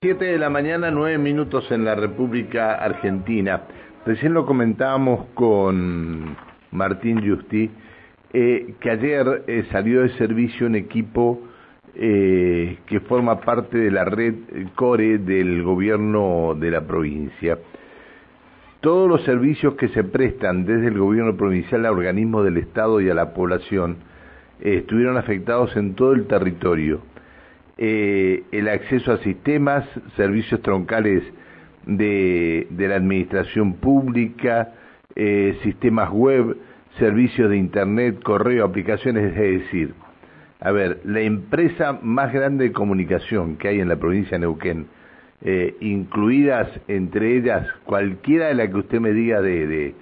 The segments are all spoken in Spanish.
7 de la mañana, 9 minutos en la República Argentina. Recién lo comentábamos con Martín Justi, eh, que ayer eh, salió de servicio un equipo eh, que forma parte de la red CORE del gobierno de la provincia. Todos los servicios que se prestan desde el gobierno provincial a organismos del Estado y a la población estuvieron afectados en todo el territorio eh, el acceso a sistemas, servicios troncales de, la administración pública, eh, sistemas web, servicios de Internet, correo, aplicaciones, es decir, a ver, la empresa más grande de comunicación que hay en la provincia de Neuquén, eh, incluidas entre ellas cualquiera de la que usted me diga de,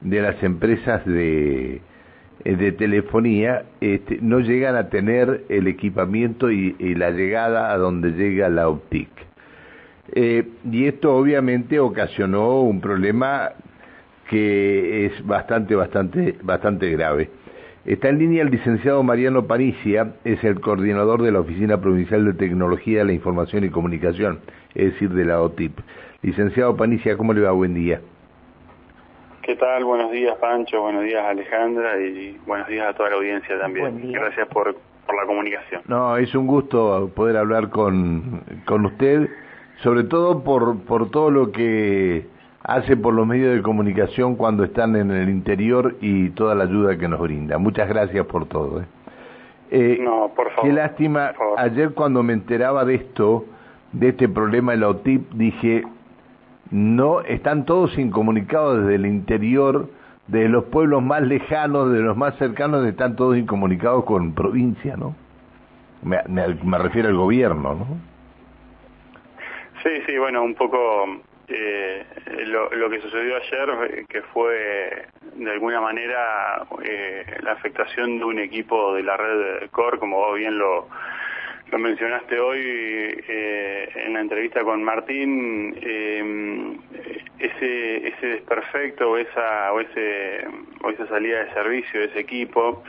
de las empresas de, de telefonía este, no llegan a tener el equipamiento y, la llegada a donde llega la OPTIC. Eh, y esto obviamente ocasionó un problema que es bastante, bastante, bastante grave. Está en línea el licenciado Mariano Panicia, es el coordinador de la Oficina Provincial de Tecnología de la Información y Comunicación, es decir, de la OTIP. Licenciado Panicia, ¿cómo le va? Buen día. ¿Qué tal? Buenos días, Pancho. Buenos días, Alejandra. Y buenos días a toda la audiencia también. Gracias por, por la comunicación. No, es un gusto poder hablar con, con usted, sobre todo por, por todo lo que hace por los medios de comunicación cuando están en el interior y toda la ayuda que nos brinda. Muchas gracias por todo. ¿eh? Eh, no, por favor. Qué lástima. Ayer cuando me enteraba de esto, de este problema de la OTIP, dije, no están todos incomunicados desde el interior, de los pueblos más lejanos, de los más cercanos, están todos incomunicados con provincia, ¿no? Me, me, refiero al gobierno, ¿no? Sí, sí, bueno, un poco eh, lo, lo, que sucedió ayer, que fue de alguna manera eh, la afectación de un equipo de la red CORE, como bien lo, lo mencionaste hoy eh, en la entrevista con Martín, eh, ese, ese desperfecto o esa, o, ese, o esa salida de servicio de ese equipo,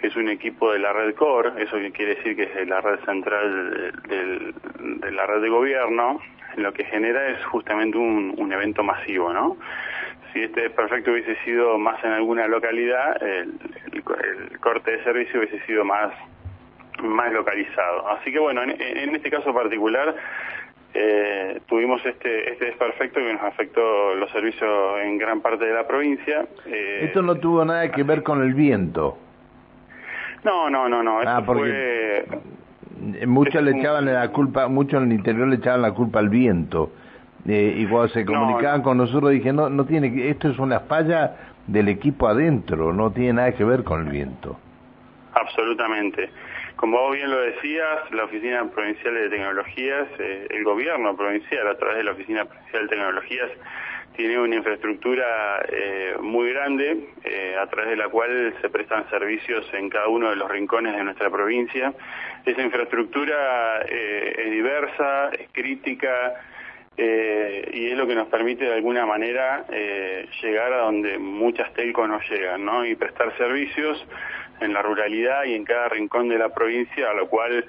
que es un equipo de la red core, eso quiere decir que es la red central de la red de gobierno, lo que genera es justamente un, evento masivo, ¿no? Si este desperfecto hubiese sido más en alguna localidad, el corte de servicio hubiese sido más más localizado. Así que bueno, en, este caso particular eh, tuvimos este, este desperfecto que nos afectó los servicios en gran parte de la provincia. Eh, Esto no tuvo nada que ver con el viento. No, no, no, no. Ah, porque muchos le echaban la culpa, muchos en el interior le echaban la culpa al viento. Eh, y cuando se comunicaban con nosotros dije, no, no tiene, esto es una falla del equipo adentro, no tiene nada que ver con el viento. Absolutamente. Como vos bien lo decías, la Oficina Provincial de Tecnologías, eh, el gobierno provincial a través de la Oficina Provincial de Tecnologías, tiene una infraestructura eh, muy grande eh, a través de la cual se prestan servicios en cada uno de los rincones de nuestra provincia. Esa infraestructura es diversa, es crítica y es lo que nos permite de alguna manera llegar a donde muchas telcos no llegan ¿no? y prestar servicios en la ruralidad y en cada rincón de la provincia, a lo cual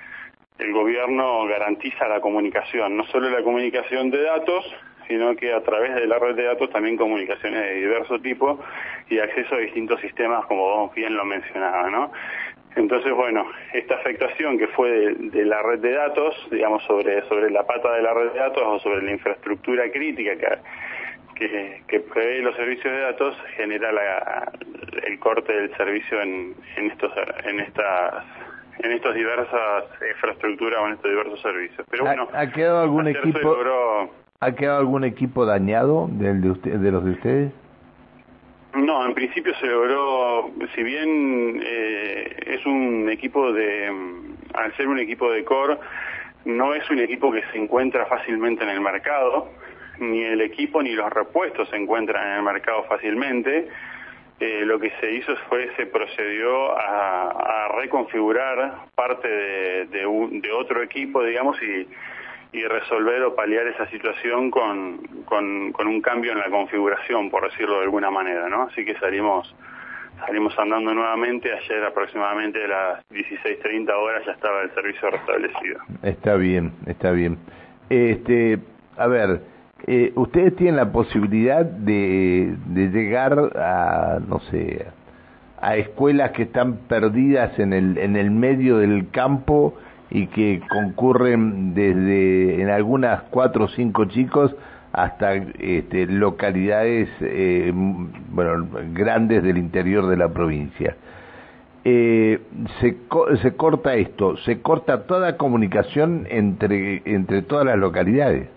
el gobierno garantiza la comunicación, no solo la comunicación de datos, sino que a través de la red de datos también comunicaciones de diverso tipo y acceso a distintos sistemas, como vos bien lo mencionaba, ¿no? Entonces, bueno, esta afectación que fue de, la red de datos, digamos, sobre, sobre la pata de la red de datos o sobre la infraestructura crítica que, que, que prevé los servicios de datos, genera la, el corte del servicio en, en estos en estas en estas diversas infraestructuras o en estos diversos servicios. Pero bueno, ¿ha, quedado algún equipo ha quedado algún equipo dañado del de, usted, de los de ustedes? No, en principio se logró, si bien eh, es un equipo de, al ser un equipo de core, no es un equipo que se encuentra fácilmente en el mercado, ni el equipo ni los repuestos se encuentran en el mercado fácilmente. Eh, lo que se hizo fue, se procedió a, reconfigurar parte de, de, otro equipo, digamos, y, y, resolver o paliar esa situación con, con, con, un cambio en la configuración, por decirlo de alguna manera, ¿no? Así que salimos salimos andando nuevamente, ayer aproximadamente a las 16.30 horas ya estaba el servicio restablecido. Está bien, está bien. Este, a ver, eh, ustedes tienen la posibilidad de, llegar a, no sé, a escuelas que están perdidas en el, en el medio del campo y que concurren desde en algunas cuatro o cinco chicos hasta este, localidades eh, bueno grandes del interior de la provincia. Eh, se, se corta esto, se corta toda comunicación entre, entre todas las localidades.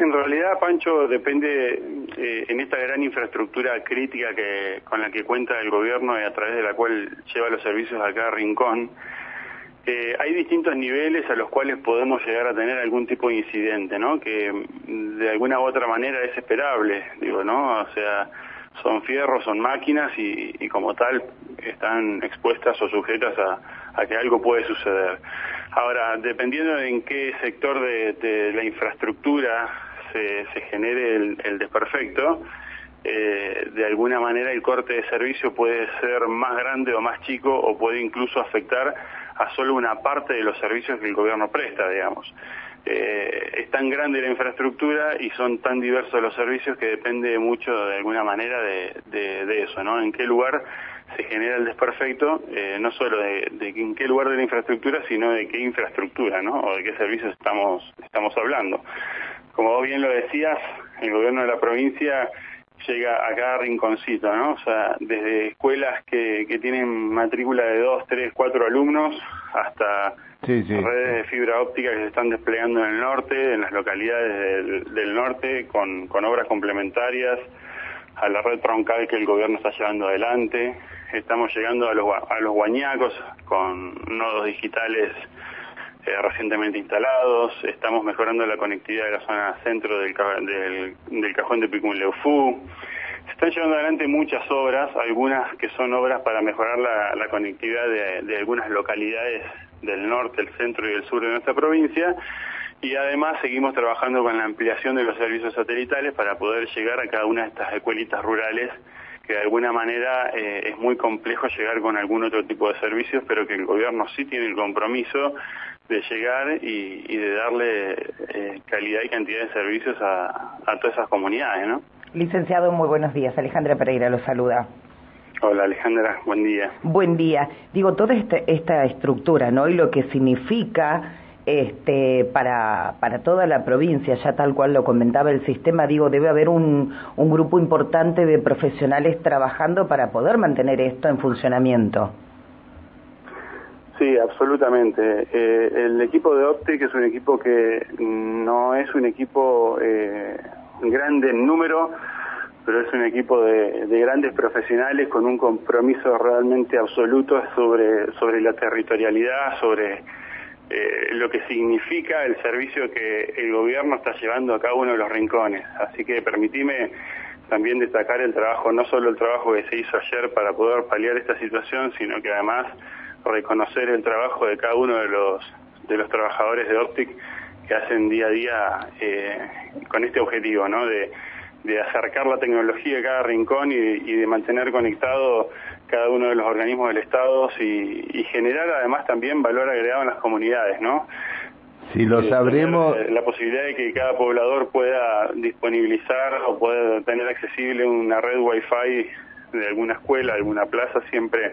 En realidad, Pancho, depende eh, en esta gran infraestructura crítica que con la que cuenta el gobierno y a través de la cual lleva los servicios a cada rincón. Eh, hay distintos niveles a los cuales podemos llegar a tener algún tipo de incidente, ¿no? Que mm, de alguna u otra manera es esperable, digo, ¿no? O sea, son fierros, son máquinas y, como tal están expuestas o sujetas a, que algo puede suceder. Ahora, dependiendo en qué sector de la infraestructura se, se genere el, desperfecto, eh, de alguna manera el corte de servicio puede ser más grande o más chico o puede incluso afectar a solo una parte de los servicios que el gobierno presta, digamos. Eh, es tan grande la infraestructura y son tan diversos los servicios que depende mucho de alguna manera de, eso, ¿no? En qué lugar se genera el desperfecto, eh, no solo de, de, en qué lugar de la infraestructura, sino de qué infraestructura, ¿no? O de qué servicios estamos, estamos hablando como vos bien lo decías, el gobierno de la provincia llega a cada rinconcito, ¿no? O sea, desde escuelas que, que tienen matrícula de dos, tres, cuatro alumnos, hasta redes de fibra óptica que se están desplegando en el norte, en las localidades del, norte, con, con obras complementarias, a la red troncal que el gobierno está llevando adelante. Estamos llegando a los, a los guañacos con nodos digitales eh, recientemente instalados, estamos mejorando la conectividad de la zona centro del, del, cajón de Picunleufú. Se están llevando adelante muchas obras, algunas que son obras para mejorar la, conectividad de, algunas localidades del norte, el centro y el sur de nuestra provincia. Y además seguimos trabajando con la ampliación de los servicios satelitales para poder llegar a cada una de estas escuelitas rurales que de alguna manera eh, es muy complejo llegar con algún otro tipo de servicios, pero que el gobierno sí tiene el compromiso de llegar y, de darle eh, calidad y cantidad de servicios a, todas esas comunidades, ¿no? Licenciado, muy buenos días. Alejandra Pereira lo saluda. Hola Alejandra, buen día. Buen día. Digo, toda esta, esta estructura, ¿no? Y lo que significa este, para, para toda la provincia, ya tal cual lo comentaba el sistema, digo, debe haber un, un grupo importante de profesionales trabajando para poder mantener esto en funcionamiento. Sí, absolutamente. Eh, el equipo de Optic es un equipo que no es un equipo eh, grande en número, pero es un equipo de, grandes profesionales con un compromiso realmente absoluto sobre, sobre la territorialidad, sobre eh, lo que significa el servicio que el gobierno está llevando a cada uno de los rincones. Así que permitime también destacar el trabajo, no solo el trabajo que se hizo ayer para poder paliar esta situación, sino que además reconocer el trabajo de cada uno de los, de los trabajadores de Optic que hacen día a día eh, con este objetivo, ¿no? De, de acercar la tecnología a cada rincón y, de mantener conectado cada uno de los organismos del Estado y, generar además también valor agregado en las comunidades, ¿no? Si lo eh, sabremos... La posibilidad de que cada poblador pueda disponibilizar o pueda tener accesible una red Wi-Fi de alguna escuela, alguna plaza, siempre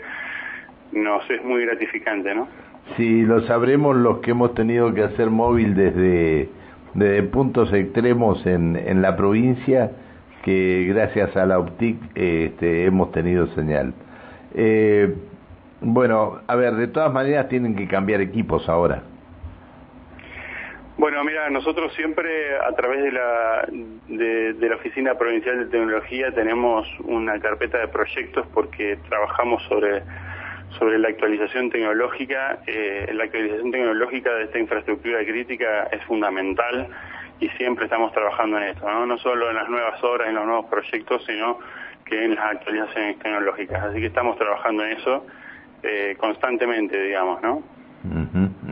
nos es muy gratificante, ¿no? Sí, lo sabremos los que hemos tenido que hacer móvil desde, desde puntos extremos en, en la provincia, que gracias a la OPTIC este, hemos tenido señal. Eh, bueno, a ver, de todas maneras tienen que cambiar equipos ahora. Bueno, mira, nosotros siempre a través de la, de, de, la Oficina Provincial de Tecnología tenemos una carpeta de proyectos porque trabajamos sobre sobre la actualización tecnológica. Eh, la actualización tecnológica de esta infraestructura crítica es fundamental y siempre estamos trabajando en esto, ¿no? no solo en las nuevas obras, en los nuevos proyectos, sino que en las actualizaciones tecnológicas. Así que estamos trabajando en eso eh, constantemente, digamos, ¿no?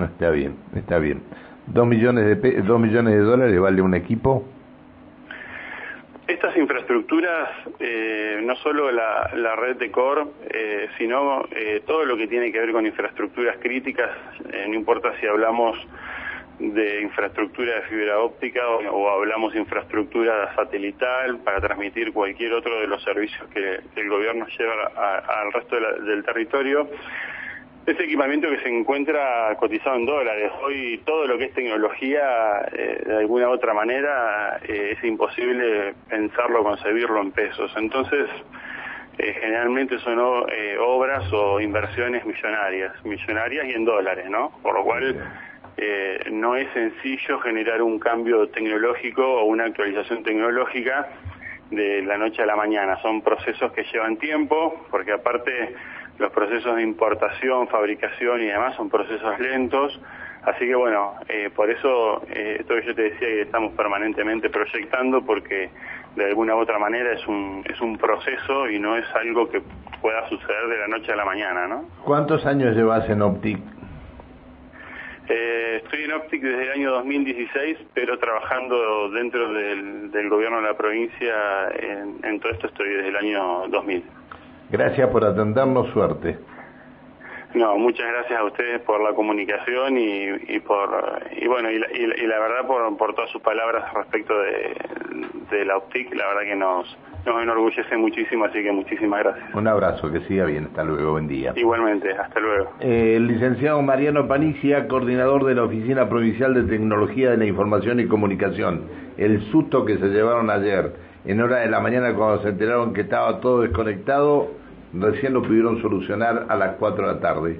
Está bien, está bien. ¿Dos millones, de ¿Dos millones de dólares vale un equipo? Estas infraestructuras, eh, no solo la, red de core, eh, sino eh, todo lo que tiene que ver con infraestructuras críticas, no importa si hablamos de infraestructura de fibra óptica o, hablamos infraestructura satelital para transmitir cualquier otro de los servicios que, el gobierno lleva al resto del territorio. Ese equipamiento que se encuentra cotizado en dólares. Hoy todo lo que es tecnología, eh, de alguna u otra manera, eh, es imposible pensarlo, concebirlo en pesos. Entonces, eh, generalmente son obras o inversiones millonarias, millonarias y en dólares, ¿no? Por lo cual no es sencillo generar un cambio tecnológico o una actualización tecnológica de la noche a la mañana. Son procesos que llevan tiempo, porque aparte los procesos de importación, fabricación y demás son procesos lentos, así que bueno, eh, por eso eh, esto que yo te decía que estamos permanentemente proyectando porque de alguna u otra manera es un, es un proceso y no es algo que pueda suceder de la noche a la mañana, ¿no? ¿Cuántos años llevas en Optic? Eh, estoy en Optic desde el año 2016, pero trabajando dentro del, del gobierno de la provincia en, en todo esto estoy desde el año 2000. Gracias por atendernos, suerte. No, muchas gracias a ustedes por la comunicación y, por y bueno y la, verdad por, por todas sus palabras respecto de, la OPTIC, la verdad que nos nos enorgullece muchísimo, así que muchísimas gracias. Un abrazo, que siga bien, hasta luego, buen día. Igualmente, hasta luego. Eh, el licenciado Mariano Panicia, coordinador de la Oficina Provincial de Tecnología de la Información y Comunicación. El susto que se llevaron ayer en hora de la mañana cuando se enteraron que estaba todo desconectado, recién lo pudieron solucionar a las 4 de la tarde.